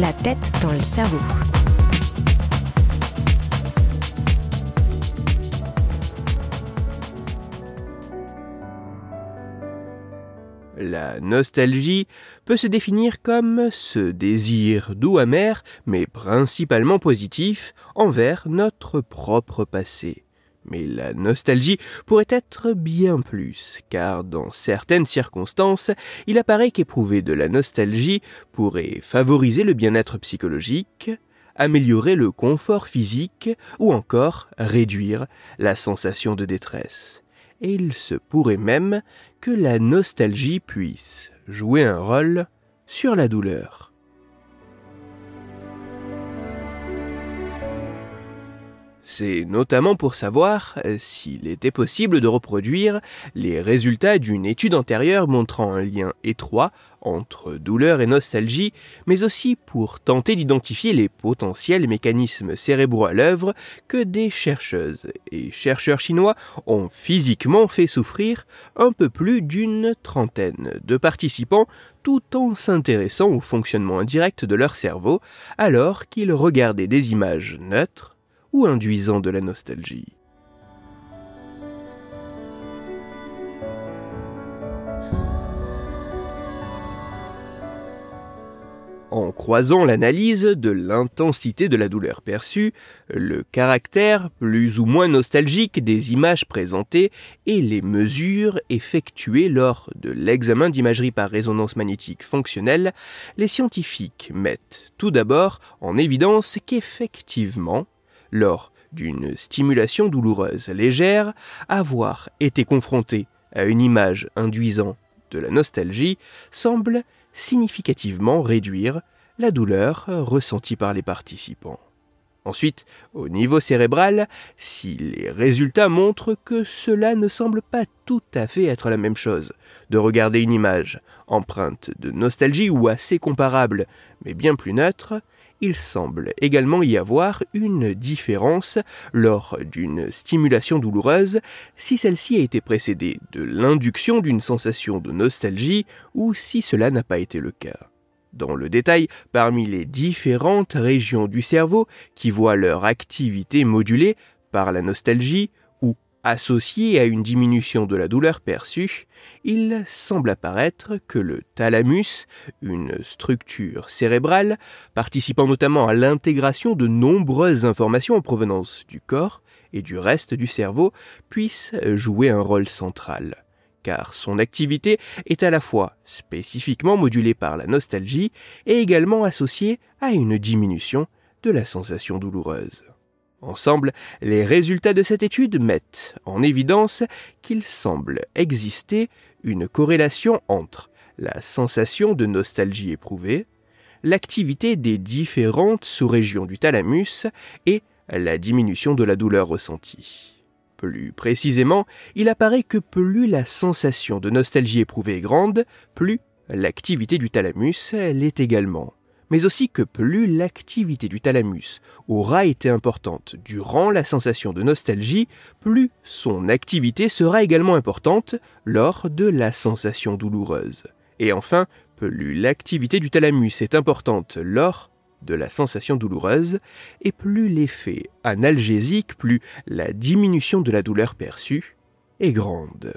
La tête dans le cerveau. La nostalgie peut se définir comme ce désir doux amer, mais principalement positif, envers notre propre passé. Mais la nostalgie pourrait être bien plus, car dans certaines circonstances, il apparaît qu'éprouver de la nostalgie pourrait favoriser le bien-être psychologique, améliorer le confort physique ou encore réduire la sensation de détresse. Et il se pourrait même que la nostalgie puisse jouer un rôle sur la douleur. C'est notamment pour savoir euh, s'il était possible de reproduire les résultats d'une étude antérieure montrant un lien étroit entre douleur et nostalgie, mais aussi pour tenter d'identifier les potentiels mécanismes cérébraux à l'œuvre que des chercheuses et chercheurs chinois ont physiquement fait souffrir un peu plus d'une trentaine de participants tout en s'intéressant au fonctionnement indirect de leur cerveau alors qu'ils regardaient des images neutres ou induisant de la nostalgie. En croisant l'analyse de l'intensité de la douleur perçue, le caractère plus ou moins nostalgique des images présentées et les mesures effectuées lors de l'examen d'imagerie par résonance magnétique fonctionnelle, les scientifiques mettent tout d'abord en évidence qu'effectivement, lors d'une stimulation douloureuse légère, avoir été confronté à une image induisant de la nostalgie semble significativement réduire la douleur ressentie par les participants. Ensuite, au niveau cérébral, si les résultats montrent que cela ne semble pas tout à fait être la même chose, de regarder une image empreinte de nostalgie ou assez comparable, mais bien plus neutre, il semble également y avoir une différence lors d'une stimulation douloureuse si celle-ci a été précédée de l'induction d'une sensation de nostalgie ou si cela n'a pas été le cas. Dans le détail, parmi les différentes régions du cerveau qui voient leur activité modulée par la nostalgie, Associé à une diminution de la douleur perçue, il semble apparaître que le thalamus, une structure cérébrale participant notamment à l'intégration de nombreuses informations en provenance du corps et du reste du cerveau, puisse jouer un rôle central car son activité est à la fois spécifiquement modulée par la nostalgie et également associée à une diminution de la sensation douloureuse. Ensemble, les résultats de cette étude mettent en évidence qu'il semble exister une corrélation entre la sensation de nostalgie éprouvée, l'activité des différentes sous-régions du thalamus et la diminution de la douleur ressentie. Plus précisément, il apparaît que plus la sensation de nostalgie éprouvée est grande, plus l'activité du thalamus l'est également mais aussi que plus l'activité du thalamus aura été importante durant la sensation de nostalgie, plus son activité sera également importante lors de la sensation douloureuse. Et enfin, plus l'activité du thalamus est importante lors de la sensation douloureuse, et plus l'effet analgésique, plus la diminution de la douleur perçue est grande.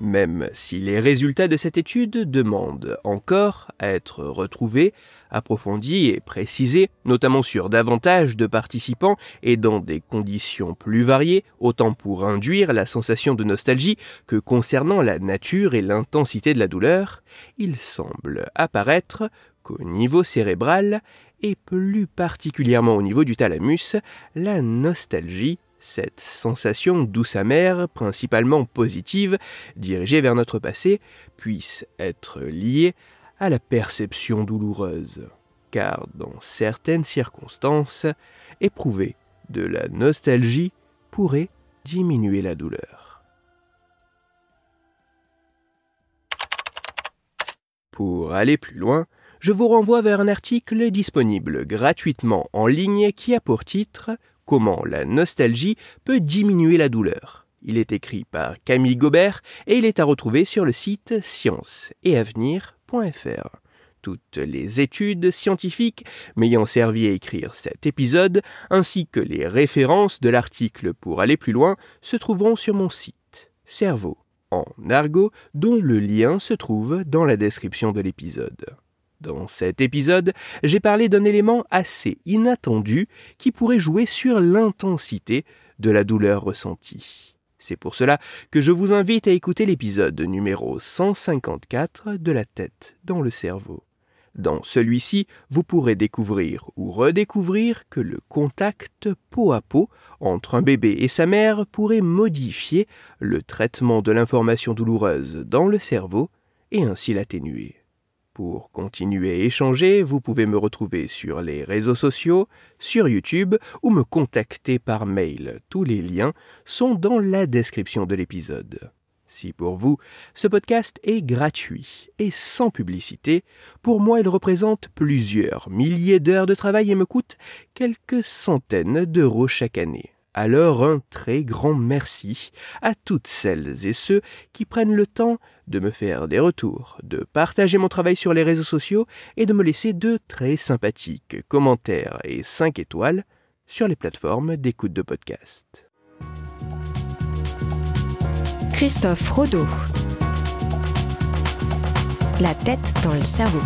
Même si les résultats de cette étude demandent encore à être retrouvés, approfondis et précisés, notamment sur davantage de participants et dans des conditions plus variées, autant pour induire la sensation de nostalgie que concernant la nature et l'intensité de la douleur, il semble apparaître qu'au niveau cérébral, et plus particulièrement au niveau du thalamus, la nostalgie Cette sensation douce amère, principalement positive, dirigée vers notre passé, puisse être liée à la perception douloureuse. Car dans certaines circonstances, éprouver de la nostalgie pourrait diminuer la douleur. Pour aller plus loin, je vous renvoie vers un article disponible gratuitement en ligne qui a pour titre Comment la nostalgie peut diminuer la douleur. Il est écrit par Camille Gobert et il est à retrouver sur le site scienceetavenir.fr. Toutes les études scientifiques m'ayant servi à écrire cet épisode, ainsi que les références de l'article pour aller plus loin, se trouveront sur mon site Cerveau en argot, dont le lien se trouve dans la description de l'épisode. Dans cet épisode, j'ai parlé d'un élément assez inattendu qui pourrait jouer sur l'intensité de la douleur ressentie. C'est pour cela que je vous invite à écouter l'épisode numéro 154 de la tête dans le cerveau. Dans celui-ci, vous pourrez découvrir ou redécouvrir que le contact peau à peau entre un bébé et sa mère pourrait modifier le traitement de l'information douloureuse dans le cerveau et ainsi l'atténuer. Pour continuer à échanger, vous pouvez me retrouver sur les réseaux sociaux, sur YouTube ou me contacter par mail. Tous les liens sont dans la description de l'épisode. Si pour vous, ce podcast est gratuit et sans publicité, pour moi il représente plusieurs milliers d'heures de travail et me coûte quelques centaines d'euros chaque année. Alors un très grand merci à toutes celles et ceux qui prennent le temps de me faire des retours, de partager mon travail sur les réseaux sociaux et de me laisser de très sympathiques commentaires et 5 étoiles sur les plateformes d'écoute de podcast. Christophe Rodeau. La tête dans le cerveau.